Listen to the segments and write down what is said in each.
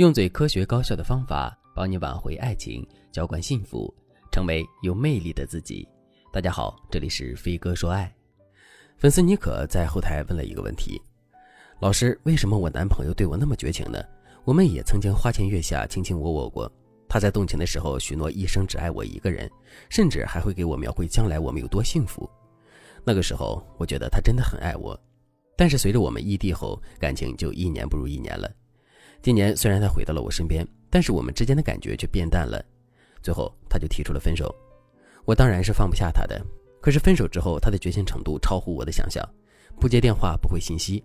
用最科学高效的方法帮你挽回爱情，浇灌幸福，成为有魅力的自己。大家好，这里是飞哥说爱。粉丝妮可在后台问了一个问题：老师，为什么我男朋友对我那么绝情呢？我们也曾经花前月下，卿卿我我过。他在动情的时候许诺一生只爱我一个人，甚至还会给我描绘将来我们有多幸福。那个时候，我觉得他真的很爱我。但是随着我们异地后，感情就一年不如一年了。今年虽然他回到了我身边，但是我们之间的感觉却变淡了。最后他就提出了分手。我当然是放不下他的，可是分手之后，他的绝情程度超乎我的想象。不接电话，不回信息。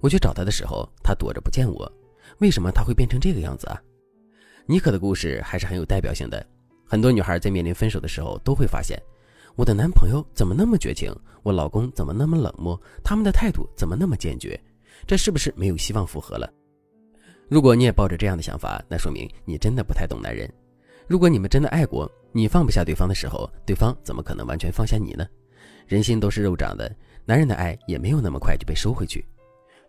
我去找他的时候，他躲着不见我。为什么他会变成这个样子啊？妮可的故事还是很有代表性的。很多女孩在面临分手的时候，都会发现，我的男朋友怎么那么绝情？我老公怎么那么冷漠？他们的态度怎么那么坚决？这是不是没有希望复合了？如果你也抱着这样的想法，那说明你真的不太懂男人。如果你们真的爱过，你放不下对方的时候，对方怎么可能完全放下你呢？人心都是肉长的，男人的爱也没有那么快就被收回去。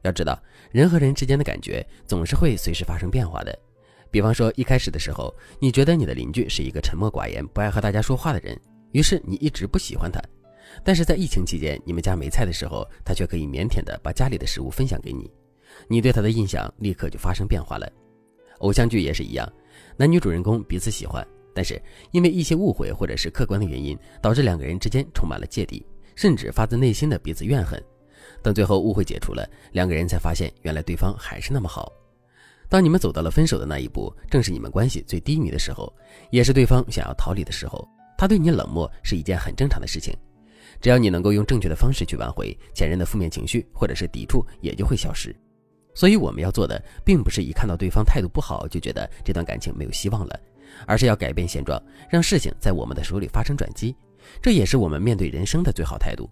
要知道，人和人之间的感觉总是会随时发生变化的。比方说，一开始的时候，你觉得你的邻居是一个沉默寡言、不爱和大家说话的人，于是你一直不喜欢他。但是在疫情期间，你们家没菜的时候，他却可以腼腆的把家里的食物分享给你。你对他的印象立刻就发生变化了。偶像剧也是一样，男女主人公彼此喜欢，但是因为一些误会或者是客观的原因，导致两个人之间充满了芥蒂，甚至发自内心的彼此怨恨。等最后误会解除了，两个人才发现原来对方还是那么好。当你们走到了分手的那一步，正是你们关系最低迷的时候，也是对方想要逃离的时候。他对你冷漠是一件很正常的事情，只要你能够用正确的方式去挽回前任的负面情绪或者是抵触，也就会消失。所以我们要做的，并不是一看到对方态度不好就觉得这段感情没有希望了，而是要改变现状，让事情在我们的手里发生转机。这也是我们面对人生的最好态度。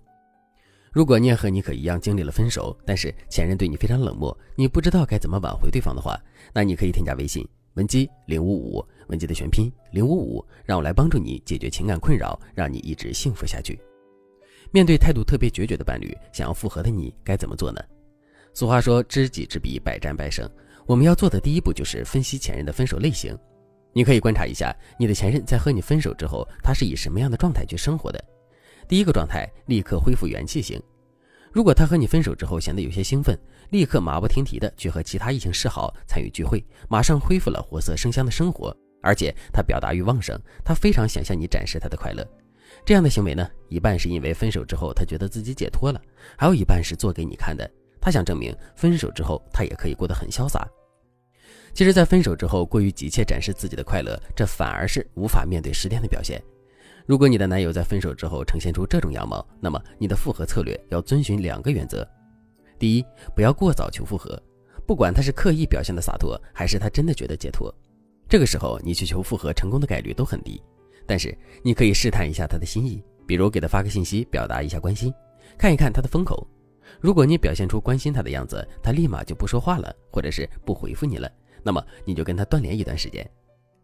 如果你也和妮可一样经历了分手，但是前任对你非常冷漠，你不知道该怎么挽回对方的话，那你可以添加微信文姬零五五，文姬的全拼零五五，让我来帮助你解决情感困扰，让你一直幸福下去。面对态度特别决绝的伴侣，想要复合的你该怎么做呢？俗话说，知己知彼，百战百胜。我们要做的第一步就是分析前任的分手类型。你可以观察一下你的前任在和你分手之后，他是以什么样的状态去生活的。第一个状态，立刻恢复元气型。如果他和你分手之后显得有些兴奋，立刻马不停蹄的去和其他异性示好、参与聚会，马上恢复了活色生香的生活，而且他表达欲旺盛，他非常想向你展示他的快乐。这样的行为呢，一半是因为分手之后他觉得自己解脱了，还有一半是做给你看的。他想证明，分手之后他也可以过得很潇洒。其实，在分手之后过于急切展示自己的快乐，这反而是无法面对失恋的表现。如果你的男友在分手之后呈现出这种样貌，那么你的复合策略要遵循两个原则：第一，不要过早求复合，不管他是刻意表现的洒脱，还是他真的觉得解脱，这个时候你去求复合成功的概率都很低。但是你可以试探一下他的心意，比如给他发个信息，表达一下关心，看一看他的风口。如果你表现出关心他的样子，他立马就不说话了，或者是不回复你了，那么你就跟他断联一段时间。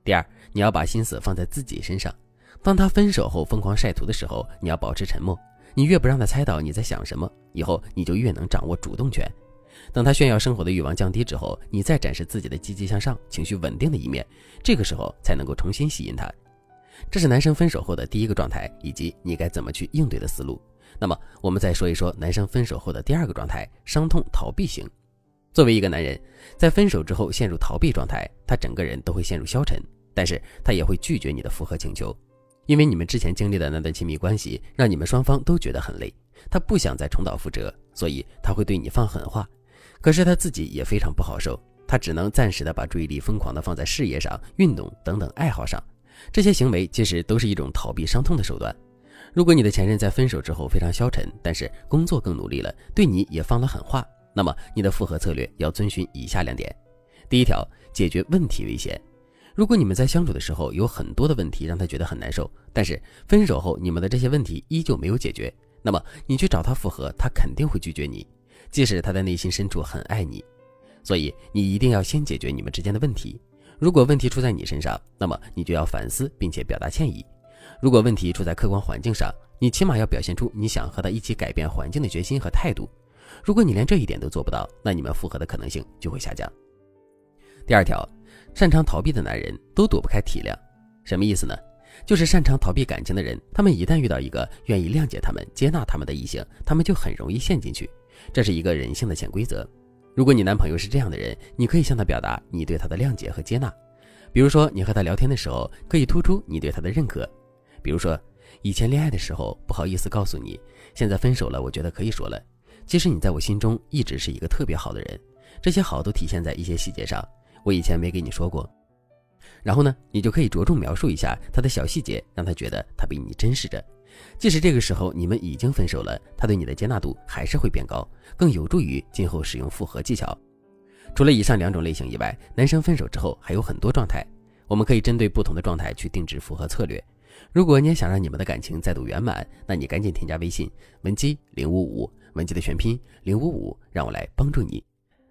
第二，你要把心思放在自己身上。当他分手后疯狂晒图的时候，你要保持沉默。你越不让他猜到你在想什么，以后你就越能掌握主动权。等他炫耀生活的欲望降低之后，你再展示自己的积极向上、情绪稳定的一面，这个时候才能够重新吸引他。这是男生分手后的第一个状态，以及你该怎么去应对的思路。那么，我们再说一说男生分手后的第二个状态——伤痛逃避型。作为一个男人，在分手之后陷入逃避状态，他整个人都会陷入消沉，但是他也会拒绝你的复合请求，因为你们之前经历的那段亲密关系让你们双方都觉得很累，他不想再重蹈覆辙，所以他会对你放狠话。可是他自己也非常不好受，他只能暂时的把注意力疯狂的放在事业上、运动等等爱好上，这些行为其实都是一种逃避伤痛的手段。如果你的前任在分手之后非常消沉，但是工作更努力了，对你也放了狠话，那么你的复合策略要遵循以下两点：第一条，解决问题为先。如果你们在相处的时候有很多的问题让他觉得很难受，但是分手后你们的这些问题依旧没有解决，那么你去找他复合，他肯定会拒绝你，即使他在内心深处很爱你。所以你一定要先解决你们之间的问题。如果问题出在你身上，那么你就要反思并且表达歉意。如果问题出在客观环境上，你起码要表现出你想和他一起改变环境的决心和态度。如果你连这一点都做不到，那你们复合的可能性就会下降。第二条，擅长逃避的男人都躲不开体谅。什么意思呢？就是擅长逃避感情的人，他们一旦遇到一个愿意谅解他们、接纳他们的异性，他们就很容易陷进去。这是一个人性的潜规则。如果你男朋友是这样的人，你可以向他表达你对他的谅解和接纳。比如说，你和他聊天的时候，可以突出你对他的认可。比如说，以前恋爱的时候不好意思告诉你，现在分手了，我觉得可以说了。其实你在我心中一直是一个特别好的人，这些好都体现在一些细节上，我以前没给你说过。然后呢，你就可以着重描述一下他的小细节，让他觉得他比你真实着。即使这个时候你们已经分手了，他对你的接纳度还是会变高，更有助于今后使用复合技巧。除了以上两种类型以外，男生分手之后还有很多状态，我们可以针对不同的状态去定制复合策略。如果你也想让你们的感情再度圆满，那你赶紧添加微信文姬零五五，文姬的全拼零五五，让我来帮助你。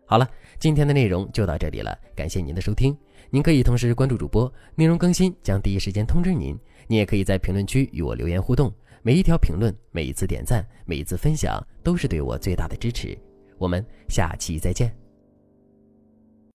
好了，今天的内容就到这里了，感谢您的收听。您可以同时关注主播，内容更新将第一时间通知您。您也可以在评论区与我留言互动，每一条评论、每一次点赞、每一次分享，都是对我最大的支持。我们下期再见。